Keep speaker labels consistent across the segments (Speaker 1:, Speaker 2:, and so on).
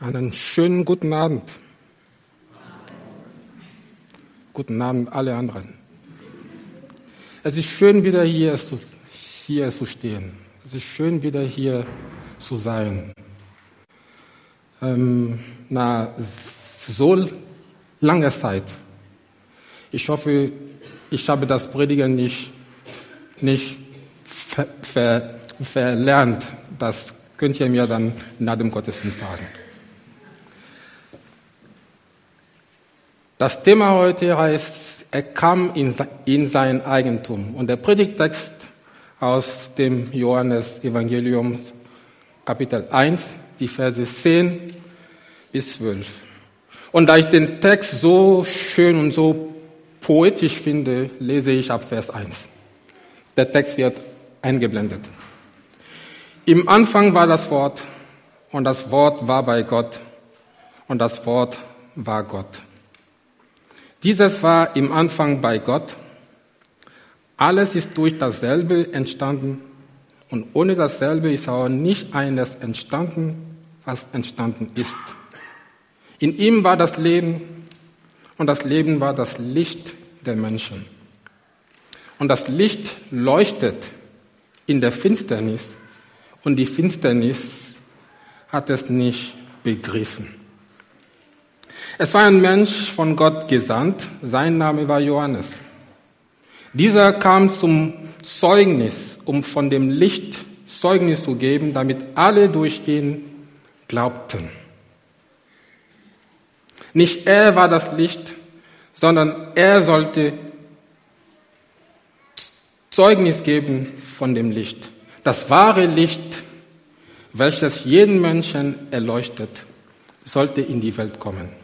Speaker 1: Einen schönen guten Abend. Guten Abend alle anderen. Es ist schön, wieder hier zu, hier zu stehen. Es ist schön, wieder hier zu sein. Ähm, nach so langer Zeit. Ich hoffe, ich habe das Predigen nicht, nicht ver, ver, verlernt. Das könnt ihr mir dann nach dem Gottesdienst sagen. Das Thema heute heißt, er kam in, in sein Eigentum. Und der Predigtext aus dem Johannes-Evangelium, Kapitel 1, die Verse 10 bis 12. Und da ich den Text so schön und so poetisch finde, lese ich ab Vers 1. Der Text wird eingeblendet. Im Anfang war das Wort und das Wort war bei Gott und das Wort war Gott. Dieses war im Anfang bei Gott. Alles ist durch dasselbe entstanden und ohne dasselbe ist auch nicht eines entstanden, was entstanden ist. In ihm war das Leben und das Leben war das Licht der Menschen. Und das Licht leuchtet in der Finsternis und die Finsternis hat es nicht begriffen. Es war ein Mensch von Gott gesandt, sein Name war Johannes. Dieser kam zum Zeugnis, um von dem Licht Zeugnis zu geben, damit alle durch ihn glaubten. Nicht er war das Licht, sondern er sollte Zeugnis geben von dem Licht. Das wahre Licht, welches jeden Menschen erleuchtet, sollte in die Welt kommen.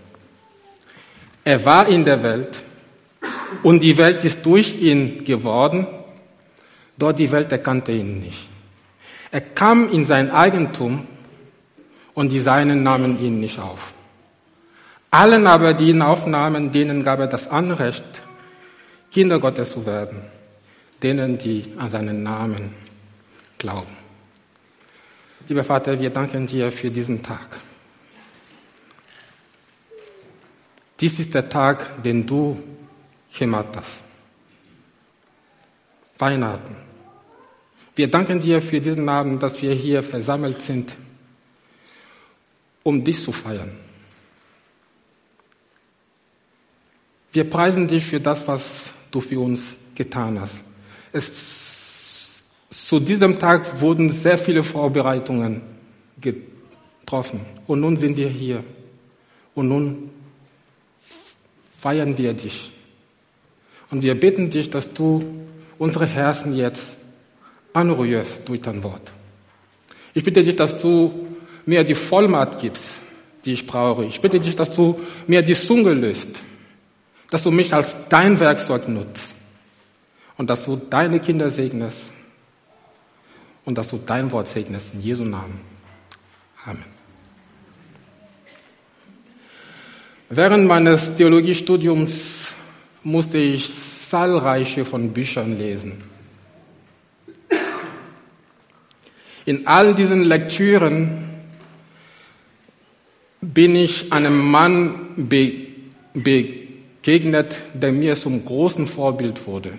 Speaker 1: Er war in der Welt und die Welt ist durch ihn geworden, doch die Welt erkannte ihn nicht. Er kam in sein Eigentum und die Seinen nahmen ihn nicht auf. Allen aber, die ihn aufnahmen, denen gab er das Anrecht, Kinder Gottes zu werden, denen, die an seinen Namen glauben. Lieber Vater, wir danken dir für diesen Tag. Dies ist der Tag, den du hast. Weihnachten. Wir danken dir für diesen Abend, dass wir hier versammelt sind, um dich zu feiern. Wir preisen dich für das, was du für uns getan hast. Es, zu diesem Tag wurden sehr viele Vorbereitungen getroffen. Und nun sind wir hier. Und nun feiern wir dich. Und wir bitten dich, dass du unsere Herzen jetzt anrührst durch dein Wort. Ich bitte dich, dass du mir die Vollmacht gibst, die ich brauche. Ich bitte dich, dass du mir die Zunge löst, dass du mich als dein Werkzeug nutzt und dass du deine Kinder segnest und dass du dein Wort segnest in Jesu Namen. Amen. Während meines Theologiestudiums musste ich zahlreiche von Büchern lesen. In all diesen Lektüren bin ich einem Mann be begegnet, der mir zum großen Vorbild wurde.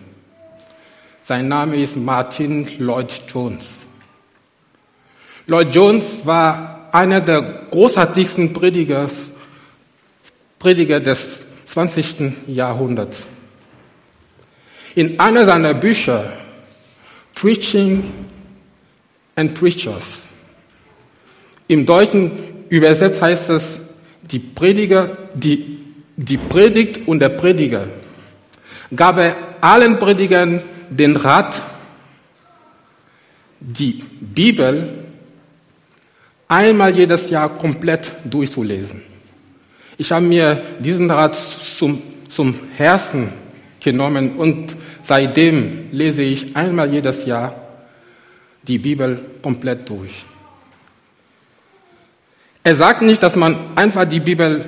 Speaker 1: Sein Name ist Martin Lloyd Jones. Lloyd Jones war einer der großartigsten Predigers Prediger des 20. Jahrhunderts. In einer seiner Bücher, Preaching and Preachers, im Deutschen übersetzt heißt es, die Prediger, die, die Predigt und der Prediger, gab er allen Predigern den Rat, die Bibel einmal jedes Jahr komplett durchzulesen. Ich habe mir diesen Rat zum, zum Herzen genommen und seitdem lese ich einmal jedes Jahr die Bibel komplett durch. Er sagt nicht, dass man einfach die Bibel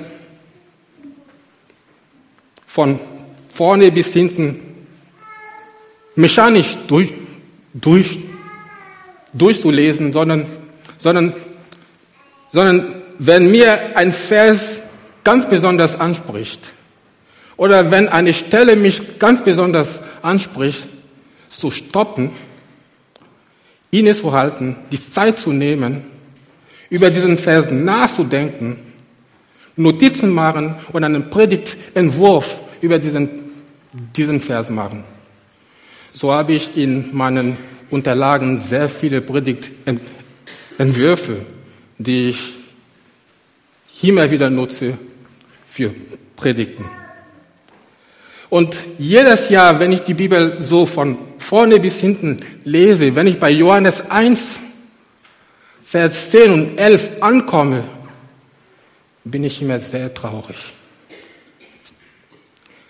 Speaker 1: von vorne bis hinten mechanisch durch, durch, durchzulesen, sondern, sondern, sondern wenn mir ein Vers ganz besonders anspricht oder wenn eine Stelle mich ganz besonders anspricht, zu stoppen, innezuhalten, die Zeit zu nehmen, über diesen Vers nachzudenken, Notizen machen und einen Predigtentwurf über diesen, diesen Vers machen. So habe ich in meinen Unterlagen sehr viele Predigtentwürfe, die ich immer wieder nutze für Predigten. Und jedes Jahr, wenn ich die Bibel so von vorne bis hinten lese, wenn ich bei Johannes 1, Vers 10 und 11 ankomme, bin ich immer sehr traurig.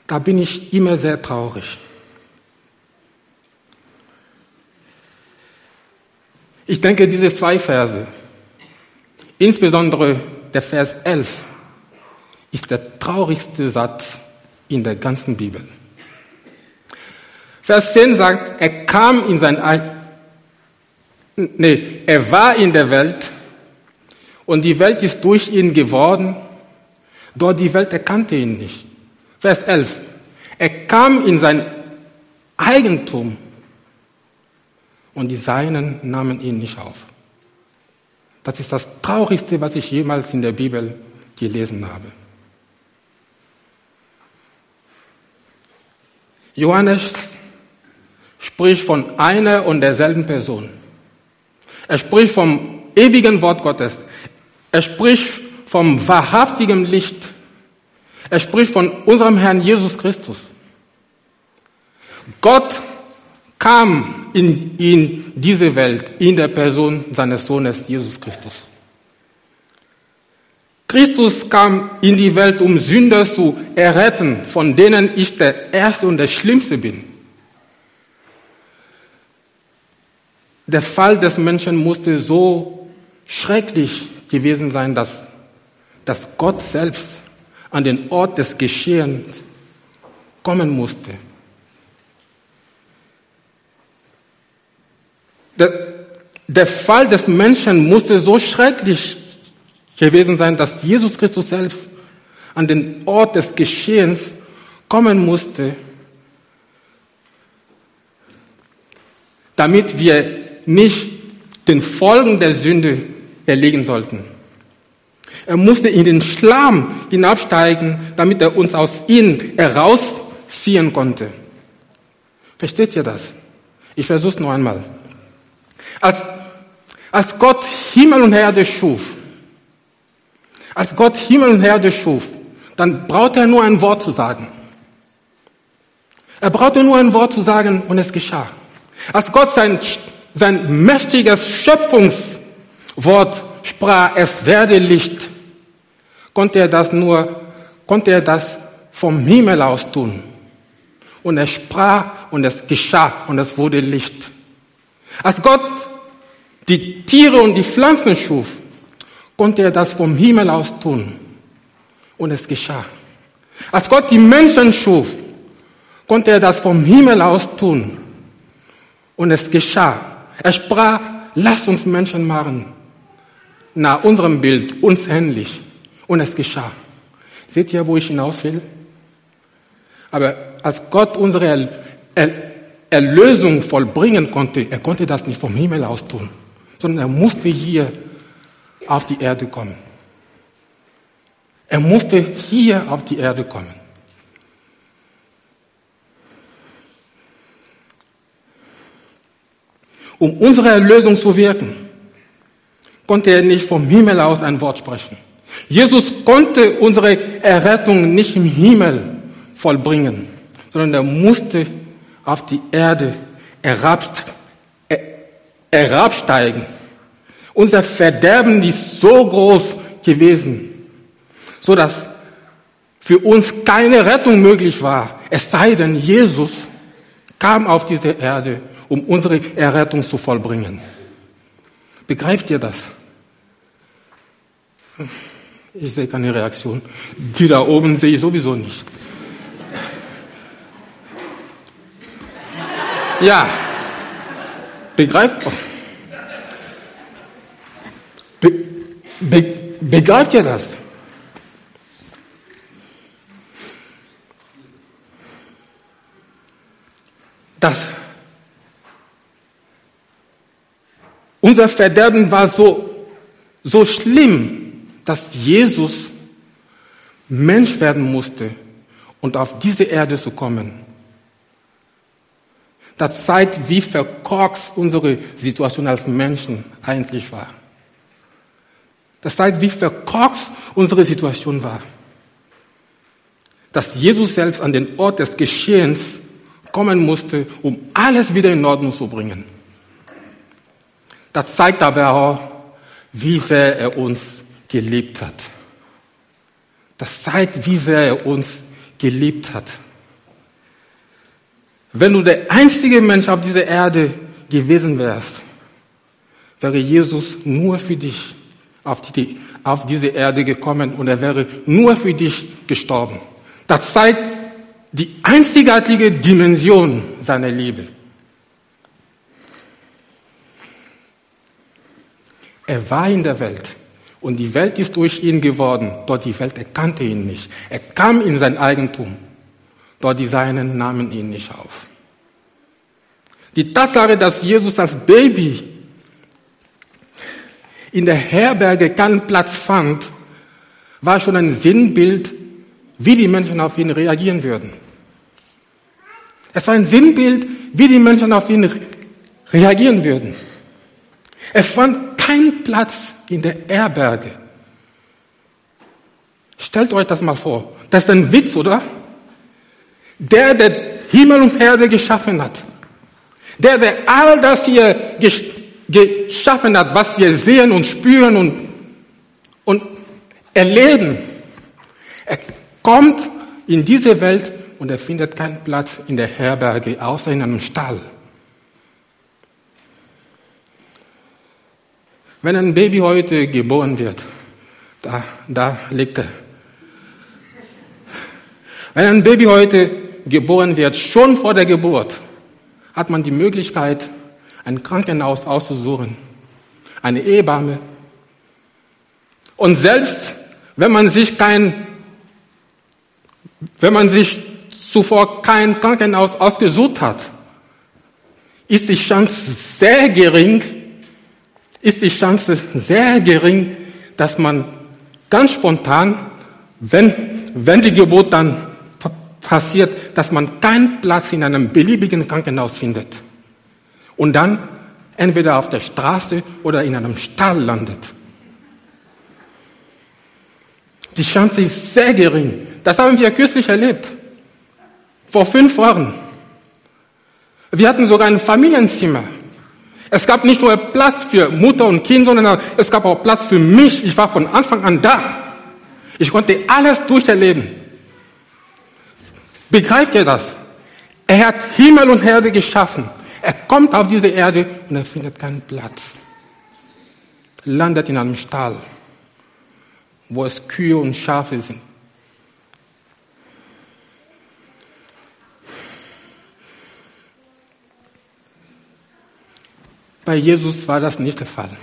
Speaker 1: Da bin ich immer sehr traurig. Ich denke, diese zwei Verse, insbesondere der Vers 11, ist der traurigste Satz in der ganzen Bibel. Vers 10 sagt, er kam in sein, nee, er war in der Welt und die Welt ist durch ihn geworden, doch die Welt erkannte ihn nicht. Vers 11, er kam in sein Eigentum und die Seinen nahmen ihn nicht auf. Das ist das Traurigste, was ich jemals in der Bibel gelesen habe. Johannes spricht von einer und derselben Person. Er spricht vom ewigen Wort Gottes. Er spricht vom wahrhaftigen Licht. Er spricht von unserem Herrn Jesus Christus. Gott kam in, in diese Welt in der Person seines Sohnes Jesus Christus. Christus kam in die Welt, um Sünder zu erretten, von denen ich der Erste und der Schlimmste bin. Der Fall des Menschen musste so schrecklich gewesen sein, dass, dass Gott selbst an den Ort des Geschehens kommen musste. Der, der Fall des Menschen musste so schrecklich gewesen sein, dass Jesus Christus selbst an den Ort des Geschehens kommen musste, damit wir nicht den Folgen der Sünde erlegen sollten. Er musste in den Schlamm hinabsteigen, damit er uns aus ihnen herausziehen konnte. Versteht ihr das? Ich versuche es noch einmal. Als, als Gott Himmel und Erde schuf, als Gott Himmel und Erde schuf, dann braucht er nur ein Wort zu sagen. Er brauchte nur ein Wort zu sagen und es geschah. Als Gott sein, sein mächtiges Schöpfungswort sprach, es werde Licht, konnte er das nur, konnte er das vom Himmel aus tun. Und er sprach und es geschah und es wurde Licht. Als Gott die Tiere und die Pflanzen schuf, konnte er das vom Himmel aus tun. Und es geschah. Als Gott die Menschen schuf, konnte er das vom Himmel aus tun. Und es geschah. Er sprach, lass uns Menschen machen. Nach unserem Bild, uns ähnlich. Und es geschah. Seht ihr, wo ich hinaus will? Aber als Gott unsere Erlösung vollbringen konnte, er konnte das nicht vom Himmel aus tun, sondern er musste hier auf die Erde kommen. Er musste hier auf die Erde kommen. Um unsere Erlösung zu wirken, konnte er nicht vom Himmel aus ein Wort sprechen. Jesus konnte unsere Errettung nicht im Himmel vollbringen, sondern er musste auf die Erde herabsteigen unser Verderben ist so groß gewesen, so dass für uns keine Rettung möglich war. Es sei denn, Jesus kam auf diese Erde, um unsere Errettung zu vollbringen. Begreift ihr das? Ich sehe keine Reaktion. Die da oben sehe ich sowieso nicht. Ja. Begreift? Be, be, begreift ihr das? Dass unser Verderben war so, so schlimm, dass Jesus Mensch werden musste und auf diese Erde zu kommen. Das zeigt, wie verkorkst unsere Situation als Menschen eigentlich war. Das zeigt, wie verkorkst unsere Situation war. Dass Jesus selbst an den Ort des Geschehens kommen musste, um alles wieder in Ordnung zu bringen. Das zeigt aber auch, wie sehr er uns geliebt hat. Das zeigt, wie sehr er uns geliebt hat. Wenn du der einzige Mensch auf dieser Erde gewesen wärst, wäre Jesus nur für dich auf, die, auf diese Erde gekommen und er wäre nur für dich gestorben. Das zeigt die einzigartige Dimension seiner Liebe. Er war in der Welt und die Welt ist durch ihn geworden. Dort die Welt erkannte ihn nicht. Er kam in sein Eigentum. Dort die Seinen nahmen ihn nicht auf. Die Tatsache, dass Jesus als Baby in der Herberge keinen Platz fand, war schon ein Sinnbild, wie die Menschen auf ihn reagieren würden. Es war ein Sinnbild, wie die Menschen auf ihn reagieren würden. Er fand keinen Platz in der Herberge. Stellt euch das mal vor. Das ist ein Witz, oder? Der, der Himmel und Erde geschaffen hat. Der, der all das hier geschaffen hat, was wir sehen und spüren und, und erleben. Er kommt in diese Welt und er findet keinen Platz in der Herberge, außer in einem Stall. Wenn ein Baby heute geboren wird, da, da liegt er. Wenn ein Baby heute geboren wird, schon vor der Geburt, hat man die Möglichkeit, ein Krankenhaus auszusuchen, eine Ehebamme. Und selbst wenn man sich kein, wenn man sich zuvor kein Krankenhaus ausgesucht hat, ist die Chance sehr gering, ist die Chance sehr gering, dass man ganz spontan, wenn, wenn die Geburt dann passiert, dass man keinen Platz in einem beliebigen Krankenhaus findet und dann entweder auf der Straße oder in einem Stall landet. Die Chance ist sehr gering. Das haben wir kürzlich erlebt. Vor fünf Wochen. Wir hatten sogar ein Familienzimmer. Es gab nicht nur Platz für Mutter und Kind, sondern es gab auch Platz für mich. Ich war von Anfang an da. Ich konnte alles durcherleben. Begreift ihr das? Er hat Himmel und Erde geschaffen. Er kommt auf diese Erde und er findet keinen Platz. Landet in einem Stall, wo es Kühe und Schafe sind. Bei Jesus war das nicht der Fall.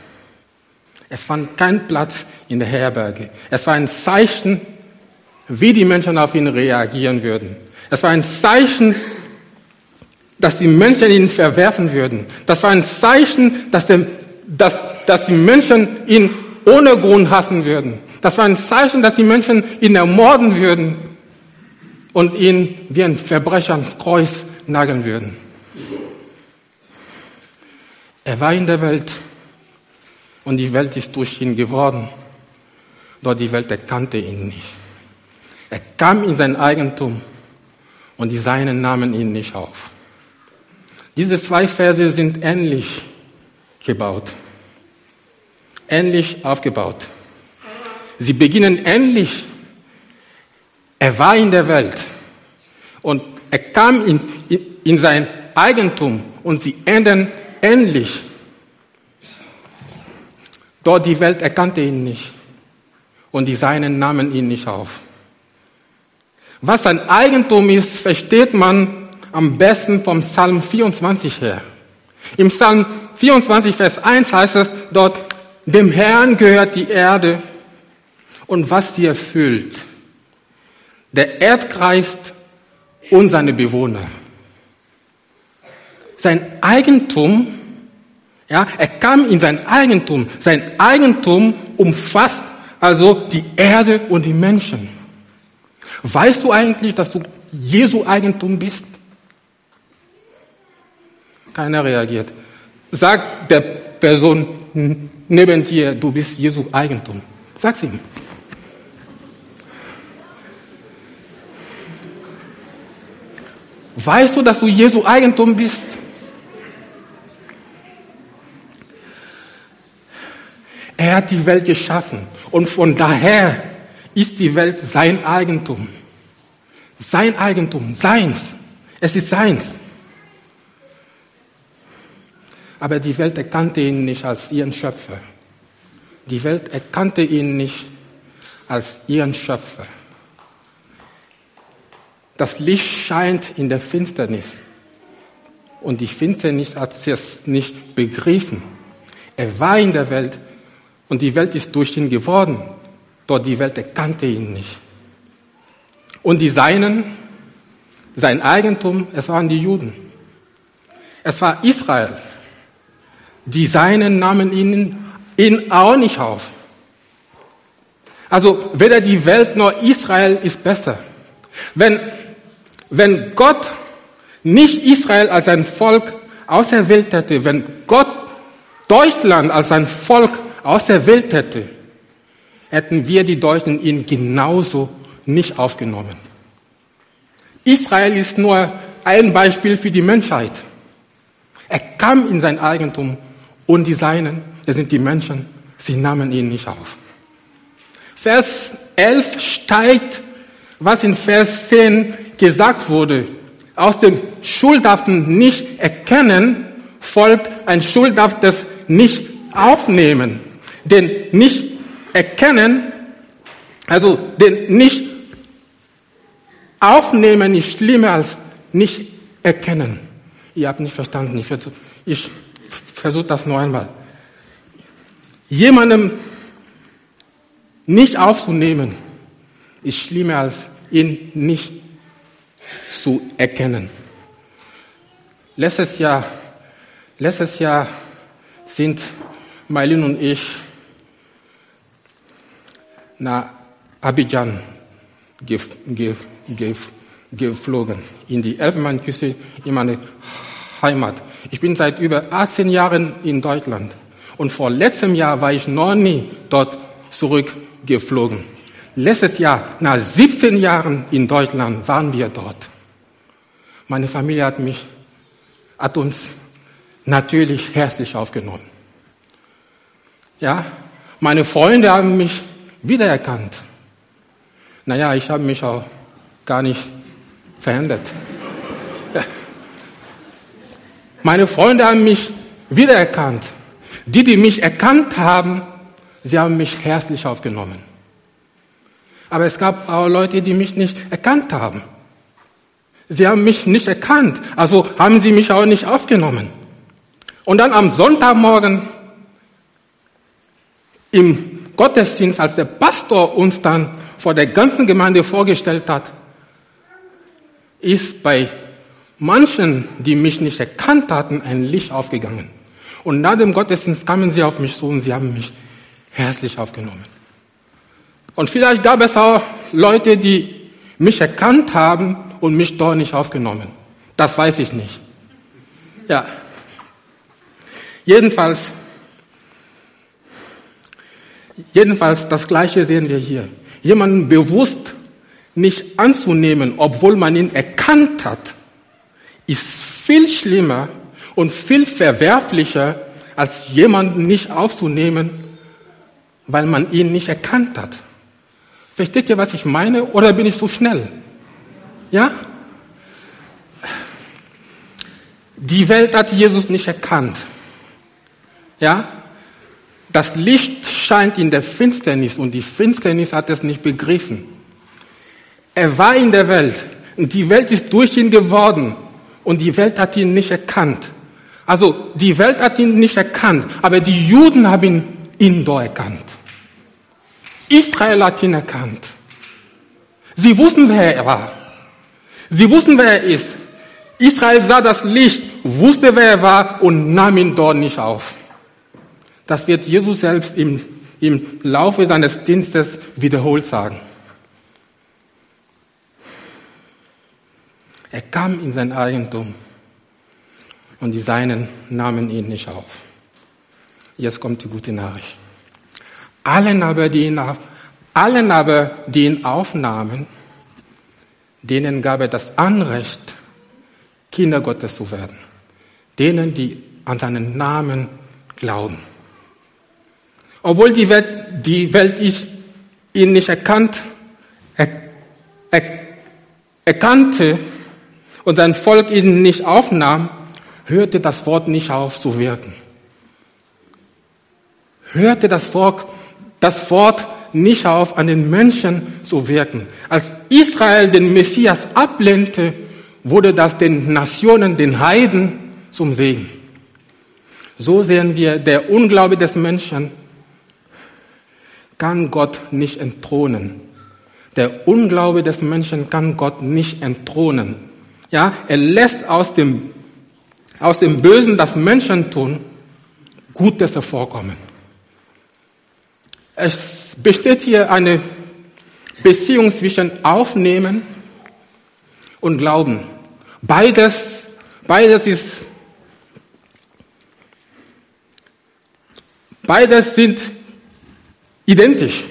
Speaker 1: Er fand keinen Platz in der Herberge. Es war ein Zeichen, wie die Menschen auf ihn reagieren würden. Es war ein Zeichen, dass die Menschen ihn verwerfen würden. Das war ein Zeichen, dass, der, dass, dass die Menschen ihn ohne Grund hassen würden. Das war ein Zeichen, dass die Menschen ihn ermorden würden und ihn wie ein Verbrecher ans Kreuz nageln würden. Er war in der Welt und die Welt ist durch ihn geworden. Doch die Welt erkannte ihn nicht. Er kam in sein Eigentum und die Seinen nahmen ihn nicht auf. Diese zwei Verse sind ähnlich gebaut, ähnlich aufgebaut. Sie beginnen ähnlich. Er war in der Welt und er kam in, in sein Eigentum und sie enden ähnlich. Dort die Welt erkannte ihn nicht und die Seinen nahmen ihn nicht auf. Was ein Eigentum ist, versteht man am besten vom Psalm 24 her. Im Psalm 24, Vers 1 heißt es dort, dem Herrn gehört die Erde und was sie erfüllt. Der Erdkreis und seine Bewohner. Sein Eigentum, ja, er kam in sein Eigentum. Sein Eigentum umfasst also die Erde und die Menschen. Weißt du eigentlich, dass du Jesu Eigentum bist? Keiner reagiert. Sag der Person neben dir, du bist Jesu Eigentum. Sag's ihm. Weißt du, dass du Jesu Eigentum bist? Er hat die Welt geschaffen und von daher ist die Welt sein Eigentum. Sein Eigentum, seins. Es ist seins. Aber die Welt erkannte ihn nicht als ihren Schöpfer. Die Welt erkannte ihn nicht als ihren Schöpfer. Das Licht scheint in der Finsternis. Und die Finsternis hat es nicht begriffen. Er war in der Welt und die Welt ist durch ihn geworden. Doch die Welt erkannte ihn nicht. Und die Seinen, sein Eigentum, es waren die Juden. Es war Israel. Die Seinen nahmen ihn, ihn auch nicht auf. Also weder die Welt noch Israel ist besser. Wenn wenn Gott nicht Israel als ein Volk auserwählt hätte, wenn Gott Deutschland als ein Volk auserwählt hätte, hätten wir die Deutschen ihn genauso nicht aufgenommen. Israel ist nur ein Beispiel für die Menschheit. Er kam in sein Eigentum und die Seinen, das sind die Menschen, sie nahmen ihn nicht auf. Vers 11 steigt, was in Vers 10 gesagt wurde, aus dem schuldhaften Nicht-Erkennen folgt ein schuldhaftes Nicht-Aufnehmen. Denn Nicht-Erkennen, also den Nicht-Aufnehmen ist schlimmer als Nicht-Erkennen. Ihr habt nicht verstanden. Ich, versuche, das noch einmal. Jemandem nicht aufzunehmen, ist schlimmer als ihn nicht zu erkennen. Letztes Jahr, letztes Jahr sind Mailin und ich nach Abidjan gef, gef, gef, geflogen, in die Elfenbeinküste, in meine Heimat. Ich bin seit über 18 Jahren in Deutschland und vor letztem Jahr war ich noch nie dort zurückgeflogen. Letztes Jahr, nach 17 Jahren in Deutschland, waren wir dort. Meine Familie hat mich, hat uns natürlich herzlich aufgenommen. Ja, meine Freunde haben mich wiedererkannt. Naja, ich habe mich auch gar nicht verändert. Meine Freunde haben mich wiedererkannt. Die, die mich erkannt haben, sie haben mich herzlich aufgenommen. Aber es gab auch Leute, die mich nicht erkannt haben. Sie haben mich nicht erkannt, also haben sie mich auch nicht aufgenommen. Und dann am Sonntagmorgen im Gottesdienst, als der Pastor uns dann vor der ganzen Gemeinde vorgestellt hat, ist bei manchen, die mich nicht erkannt hatten, ein Licht aufgegangen. Und nach dem Gottesdienst kamen sie auf mich zu und sie haben mich herzlich aufgenommen. Und vielleicht gab es auch Leute, die mich erkannt haben und mich dort nicht aufgenommen. Das weiß ich nicht. Ja. Jedenfalls, jedenfalls das Gleiche sehen wir hier. Jemanden bewusst nicht anzunehmen, obwohl man ihn erkannt hat, ist viel schlimmer und viel verwerflicher, als jemanden nicht aufzunehmen, weil man ihn nicht erkannt hat. Versteht ihr, was ich meine? Oder bin ich so schnell? Ja? Die Welt hat Jesus nicht erkannt. Ja? Das Licht scheint in der Finsternis und die Finsternis hat es nicht begriffen. Er war in der Welt und die Welt ist durch ihn geworden und die Welt hat ihn nicht erkannt. Also die Welt hat ihn nicht erkannt, aber die Juden haben ihn, doch erkannt. Israel hat ihn erkannt. Sie wussten, wer er war. Sie wussten, wer er ist. Israel sah das Licht, wusste, wer er war und nahm ihn dort nicht auf. Das wird Jesus selbst im, im Laufe seines Dienstes wiederholt sagen. Er kam in sein Eigentum und die Seinen nahmen ihn nicht auf. Jetzt kommt die gute Nachricht. Allen aber, die ihn, auf, allen aber, die ihn aufnahmen, denen gab er das Anrecht, Kinder Gottes zu werden. Denen, die an seinen Namen glauben. Obwohl die Welt, die Welt ich, ihn nicht erkannt, er, er, erkannte, und sein Volk ihn nicht aufnahm, hörte das Wort nicht auf zu wirken. Hörte das Volk, das Wort nicht auf, an den Menschen zu wirken. Als Israel den Messias ablehnte, wurde das den Nationen, den Heiden zum Segen. So sehen wir, der Unglaube des Menschen kann Gott nicht entthronen. Der Unglaube des Menschen kann Gott nicht entthronen. Ja, er lässt aus dem, aus dem Bösen, das Menschen tun, Gutes hervorkommen. Es besteht hier eine Beziehung zwischen Aufnehmen und Glauben. Beides, beides ist, beides sind identisch.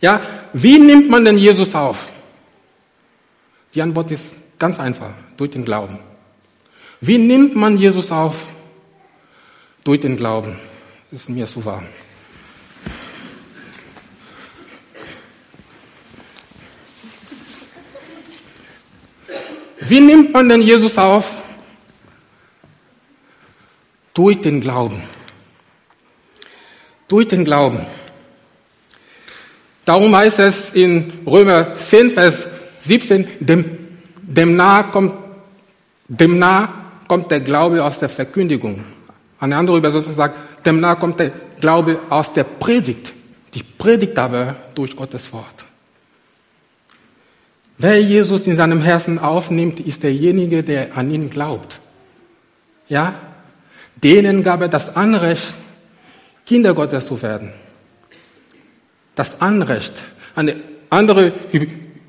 Speaker 1: Ja, wie nimmt man denn Jesus auf? Die Antwort ist Ganz einfach, durch den Glauben. Wie nimmt man Jesus auf? Durch den Glauben. Das ist mir so warm. Wie nimmt man denn Jesus auf? Durch den Glauben. Durch den Glauben. Darum heißt es in Römer 10, Vers 17, dem Demnach kommt, demnach kommt der Glaube aus der Verkündigung. Eine andere Übersetzung sagt, demnach kommt der Glaube aus der Predigt. Die Predigt aber durch Gottes Wort. Wer Jesus in seinem Herzen aufnimmt, ist derjenige, der an ihn glaubt. Ja? Denen gab er das Anrecht, Kinder Gottes zu werden. Das Anrecht. Eine andere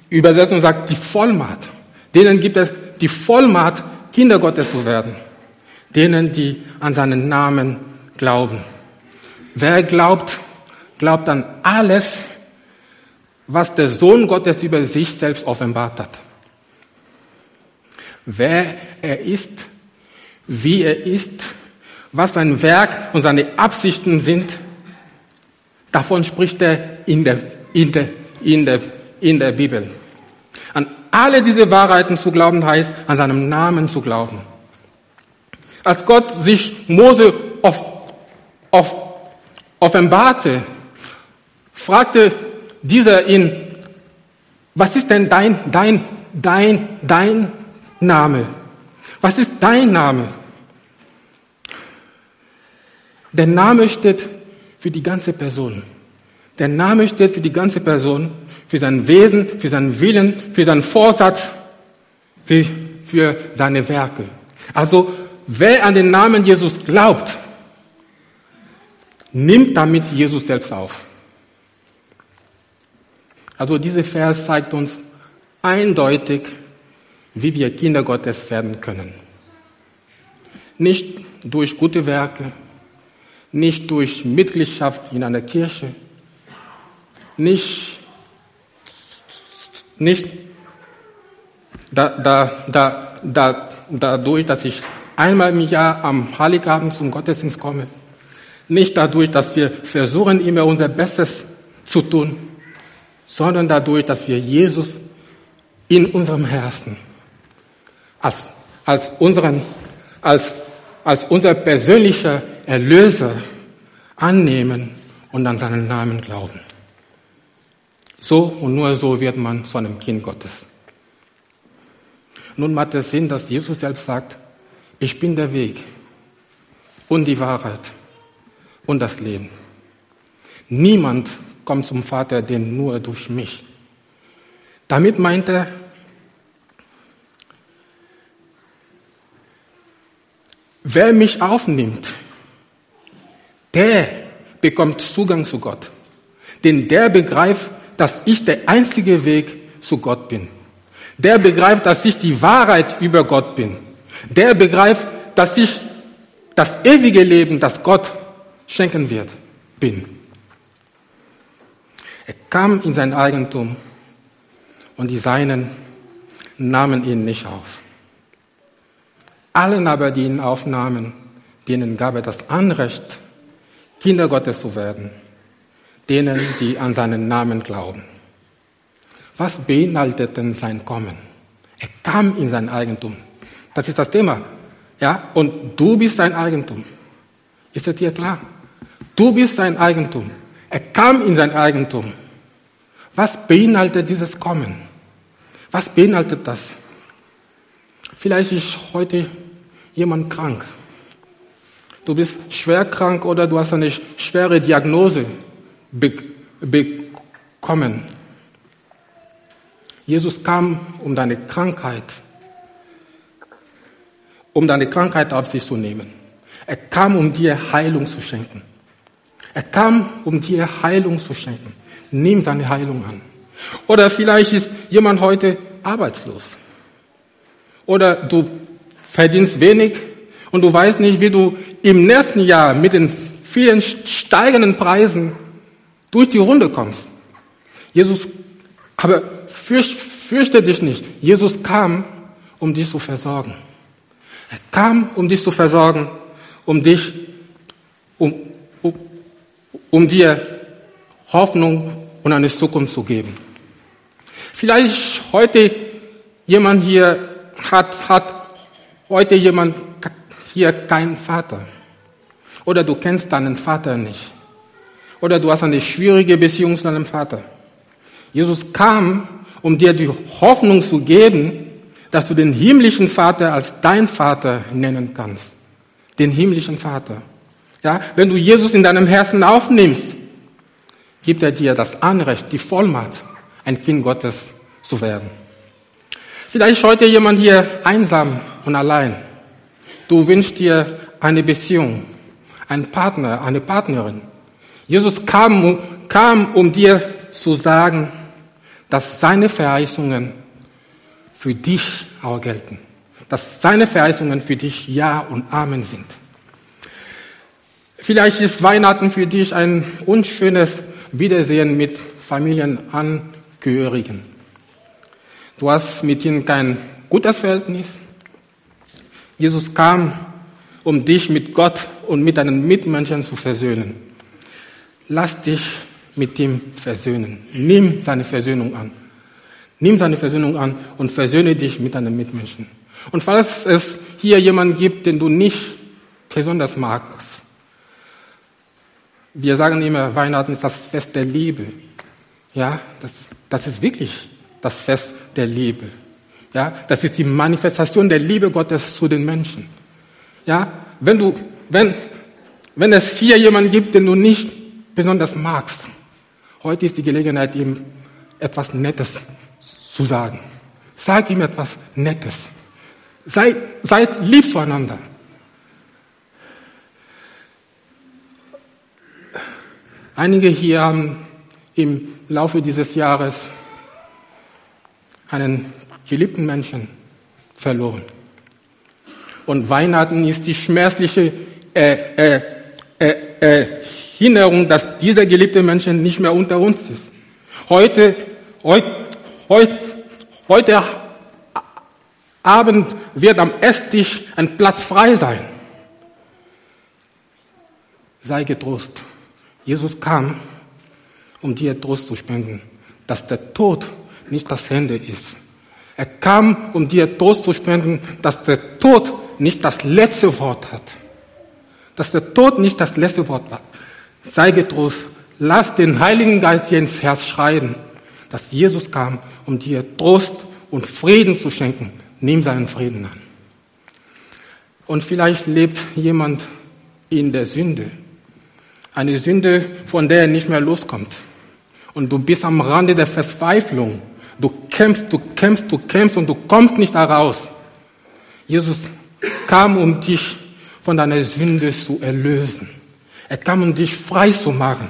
Speaker 1: Übersetzung sagt die Vollmacht. Denen gibt es die Vollmacht, Kinder Gottes zu werden. Denen, die an seinen Namen glauben. Wer glaubt, glaubt an alles, was der Sohn Gottes über sich selbst offenbart hat. Wer er ist, wie er ist, was sein Werk und seine Absichten sind, davon spricht er in der, in der, in der, in der Bibel. Alle diese Wahrheiten zu glauben heißt, an seinem Namen zu glauben. Als Gott sich Mose auf, auf, offenbarte, fragte dieser ihn, was ist denn dein, dein, dein, dein Name? Was ist dein Name? Der Name steht für die ganze Person. Der Name steht für die ganze Person für sein Wesen, für seinen Willen, für seinen Vorsatz, für, seine Werke. Also wer an den Namen Jesus glaubt, nimmt damit Jesus selbst auf. Also dieser Vers zeigt uns eindeutig, wie wir Kinder Gottes werden können. Nicht durch gute Werke, nicht durch Mitgliedschaft in einer Kirche, nicht nicht da, da, da, da, dadurch, dass ich einmal im Jahr am Heiligabend zum Gottesdienst komme. Nicht dadurch, dass wir versuchen, immer unser Bestes zu tun, sondern dadurch, dass wir Jesus in unserem Herzen als, als, unseren, als, als unser persönlicher Erlöser annehmen und an seinen Namen glauben. So und nur so wird man zu einem Kind Gottes. Nun macht es Sinn, dass Jesus selbst sagt, ich bin der Weg und die Wahrheit und das Leben. Niemand kommt zum Vater denn nur durch mich. Damit meint er, wer mich aufnimmt, der bekommt Zugang zu Gott. Denn der begreift, dass ich der einzige Weg zu Gott bin. Der begreift, dass ich die Wahrheit über Gott bin. Der begreift, dass ich das ewige Leben, das Gott schenken wird, bin. Er kam in sein Eigentum und die Seinen nahmen ihn nicht auf. Allen aber, die ihn aufnahmen, denen gab er das Anrecht, Kinder Gottes zu werden, denen, die an seinen Namen glauben. Was beinhaltet denn sein Kommen? Er kam in sein Eigentum. Das ist das Thema. Ja, und du bist sein Eigentum. Ist das dir klar? Du bist sein Eigentum. Er kam in sein Eigentum. Was beinhaltet dieses Kommen? Was beinhaltet das? Vielleicht ist heute jemand krank. Du bist schwer krank oder du hast eine schwere Diagnose bekommen. Jesus kam, um deine Krankheit um deine Krankheit auf sich zu nehmen. Er kam, um dir Heilung zu schenken. Er kam, um dir Heilung zu schenken. Nimm seine Heilung an. Oder vielleicht ist jemand heute arbeitslos. Oder du verdienst wenig und du weißt nicht, wie du im nächsten Jahr mit den vielen steigenden Preisen durch die Runde kommst. Jesus, aber fürcht, fürchte dich nicht. Jesus kam, um dich zu versorgen. Er kam, um dich zu versorgen, um dich, um, um, um dir Hoffnung und eine Zukunft zu geben. Vielleicht heute jemand hier hat, hat heute jemand hier keinen Vater. Oder du kennst deinen Vater nicht. Oder du hast eine schwierige Beziehung zu deinem Vater. Jesus kam, um dir die Hoffnung zu geben, dass du den himmlischen Vater als dein Vater nennen kannst. Den himmlischen Vater. Ja, wenn du Jesus in deinem Herzen aufnimmst, gibt er dir das Anrecht, die Vollmacht, ein Kind Gottes zu werden. Vielleicht heute jemand hier einsam und allein. Du wünschst dir eine Beziehung, einen Partner, eine Partnerin. Jesus kam, kam, um dir zu sagen, dass seine Verheißungen für dich auch gelten. Dass seine Verheißungen für dich Ja und Amen sind. Vielleicht ist Weihnachten für dich ein unschönes Wiedersehen mit Familienangehörigen. Du hast mit ihnen kein gutes Verhältnis. Jesus kam, um dich mit Gott und mit deinen Mitmenschen zu versöhnen. Lass dich mit ihm versöhnen. Nimm seine Versöhnung an. Nimm seine Versöhnung an und versöhne dich mit deinen Mitmenschen. Und falls es hier jemanden gibt, den du nicht besonders magst, wir sagen immer, Weihnachten ist das Fest der Liebe. Ja, das, das ist wirklich das Fest der Liebe. Ja, das ist die Manifestation der Liebe Gottes zu den Menschen. Ja, wenn du, wenn, wenn es hier jemanden gibt, den du nicht besonders magst, heute ist die Gelegenheit, ihm etwas Nettes zu sagen. Sag ihm etwas Nettes. Seid, seid lieb zueinander. Einige hier haben im Laufe dieses Jahres einen geliebten Menschen verloren. Und Weihnachten ist die schmerzliche äh, äh, äh, Erinnerung, dass dieser geliebte Mensch nicht mehr unter uns ist. Heute, heute, heute, Heute Abend wird am Esstisch ein Platz frei sein. Sei getrost. Jesus kam, um dir Trost zu spenden, dass der Tod nicht das Ende ist. Er kam, um dir Trost zu spenden, dass der Tod nicht das letzte Wort hat. Dass der Tod nicht das letzte Wort hat. Sei getrost. Lass den Heiligen Geist dir ins Herz schreien dass Jesus kam, um dir Trost und Frieden zu schenken. Nimm seinen Frieden an. Und vielleicht lebt jemand in der Sünde. Eine Sünde, von der er nicht mehr loskommt. und du bist am Rande der Verzweiflung. Du kämpfst, du kämpfst, du kämpfst und du kommst nicht heraus. Jesus kam, um dich von deiner Sünde zu erlösen. Er kam, um dich frei zu machen.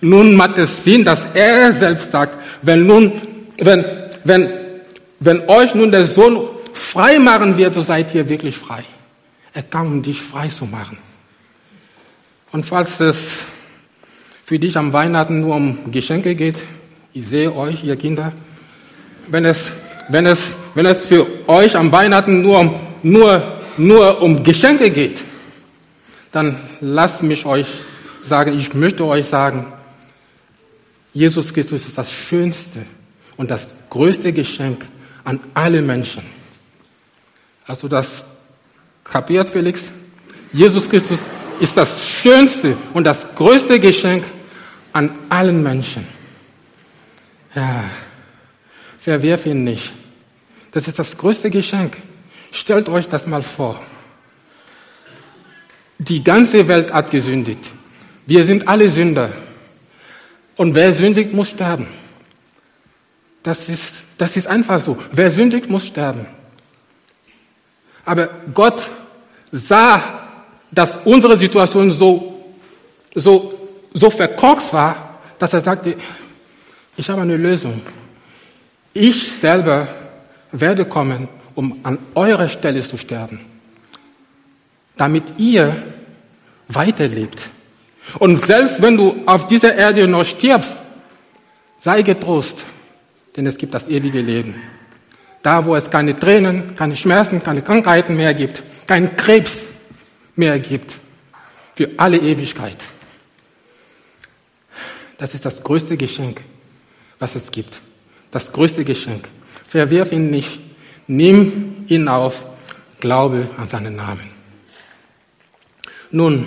Speaker 1: Nun macht es Sinn, dass er selbst sagt, wenn nun, wenn, wenn, wenn euch nun der Sohn frei machen wird, so seid ihr wirklich frei. Er kam, um dich frei zu machen. Und falls es für dich am Weihnachten nur um Geschenke geht, ich sehe euch, ihr Kinder, wenn es, wenn es, wenn es für euch am Weihnachten nur, nur, nur um Geschenke geht, dann lasst mich euch sagen, ich möchte euch sagen, Jesus Christus ist das schönste und das größte Geschenk an alle Menschen. Also das kapiert Felix? Jesus Christus ist das schönste und das größte Geschenk an allen Menschen. Ja, verwerf ihn nicht. Das ist das größte Geschenk. Stellt euch das mal vor. Die ganze Welt hat gesündigt. Wir sind alle Sünder. Und wer sündigt, muss sterben. Das ist, das ist einfach so. Wer sündigt, muss sterben. Aber Gott sah, dass unsere Situation so, so, so verkorkst war, dass er sagte, ich habe eine Lösung. Ich selber werde kommen, um an eurer Stelle zu sterben, damit ihr weiterlebt. Und selbst wenn du auf dieser Erde noch stirbst, sei getrost, denn es gibt das ewige Leben. Da, wo es keine Tränen, keine Schmerzen, keine Krankheiten mehr gibt, keinen Krebs mehr gibt, für alle Ewigkeit. Das ist das größte Geschenk, was es gibt. Das größte Geschenk. Verwirf ihn nicht. Nimm ihn auf. Glaube an seinen Namen. Nun,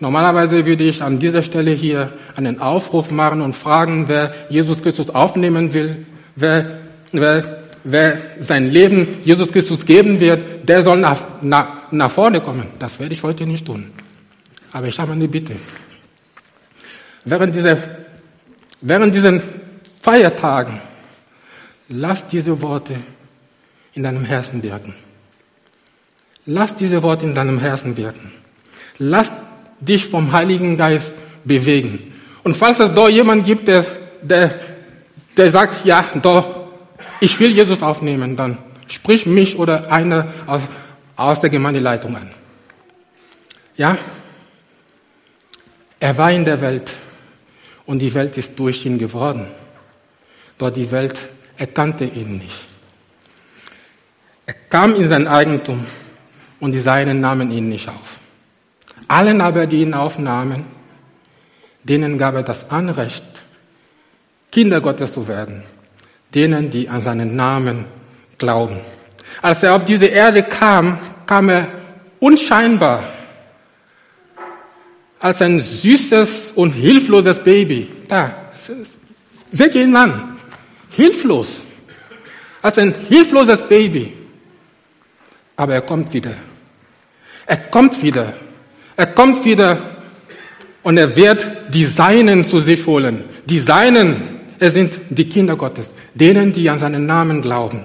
Speaker 1: normalerweise würde ich an dieser Stelle hier einen Aufruf machen und fragen, wer Jesus Christus aufnehmen will, wer, wer wer sein Leben Jesus Christus geben wird, der soll nach, nach, nach vorne kommen. Das werde ich heute nicht tun. Aber ich habe eine Bitte. Während, dieser, während diesen Feiertagen, lass diese Worte in deinem Herzen wirken. Lass diese Worte in deinem Herzen wirken. Lass dich vom Heiligen Geist bewegen. Und falls es da jemand gibt, der, der, der sagt, ja, doch, ich will Jesus aufnehmen, dann sprich mich oder einer aus, aus der Gemeindeleitung an. Ja? Er war in der Welt und die Welt ist durch ihn geworden. Doch die Welt erkannte ihn nicht. Er kam in sein Eigentum und die Seinen nahmen ihn nicht auf. Allen aber, die ihn aufnahmen, denen gab er das Anrecht, Kinder Gottes zu werden denen, die an seinen Namen glauben. Als er auf diese Erde kam, kam er unscheinbar als ein süßes und hilfloses Baby. Da, seht ihn an. Hilflos. Als ein hilfloses Baby. Aber er kommt wieder. Er kommt wieder. Er kommt wieder und er wird die Seinen zu sich holen. Die Seinen, er sind die Kinder Gottes denen, die an seinen Namen glauben.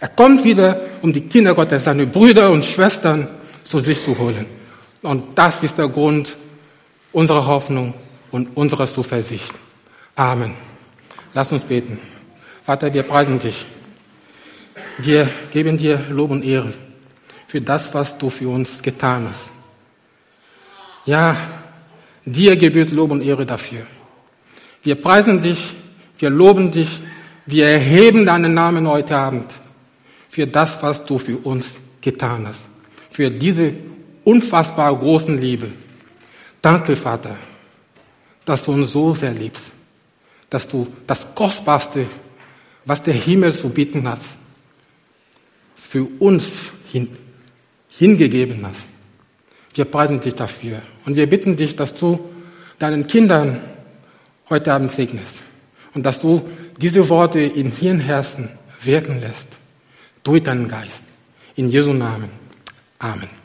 Speaker 1: Er kommt wieder, um die Kinder Gottes, seine Brüder und Schwestern zu sich zu holen. Und das ist der Grund unserer Hoffnung und unserer Zuversicht. Amen. Lass uns beten. Vater, wir preisen dich. Wir geben dir Lob und Ehre für das, was du für uns getan hast. Ja, dir gebührt Lob und Ehre dafür. Wir preisen dich, wir loben dich, wir erheben deinen Namen heute Abend für das, was du für uns getan hast. Für diese unfassbar großen Liebe. Danke, Vater, dass du uns so sehr liebst. Dass du das Kostbarste, was der Himmel zu bieten hat, für uns hin, hingegeben hast. Wir preisen dich dafür. Und wir bitten dich, dass du deinen Kindern heute Abend segnest. Und dass du diese Worte in ihren Herzen wirken lässt. Durch deinen Geist. In Jesu Namen. Amen.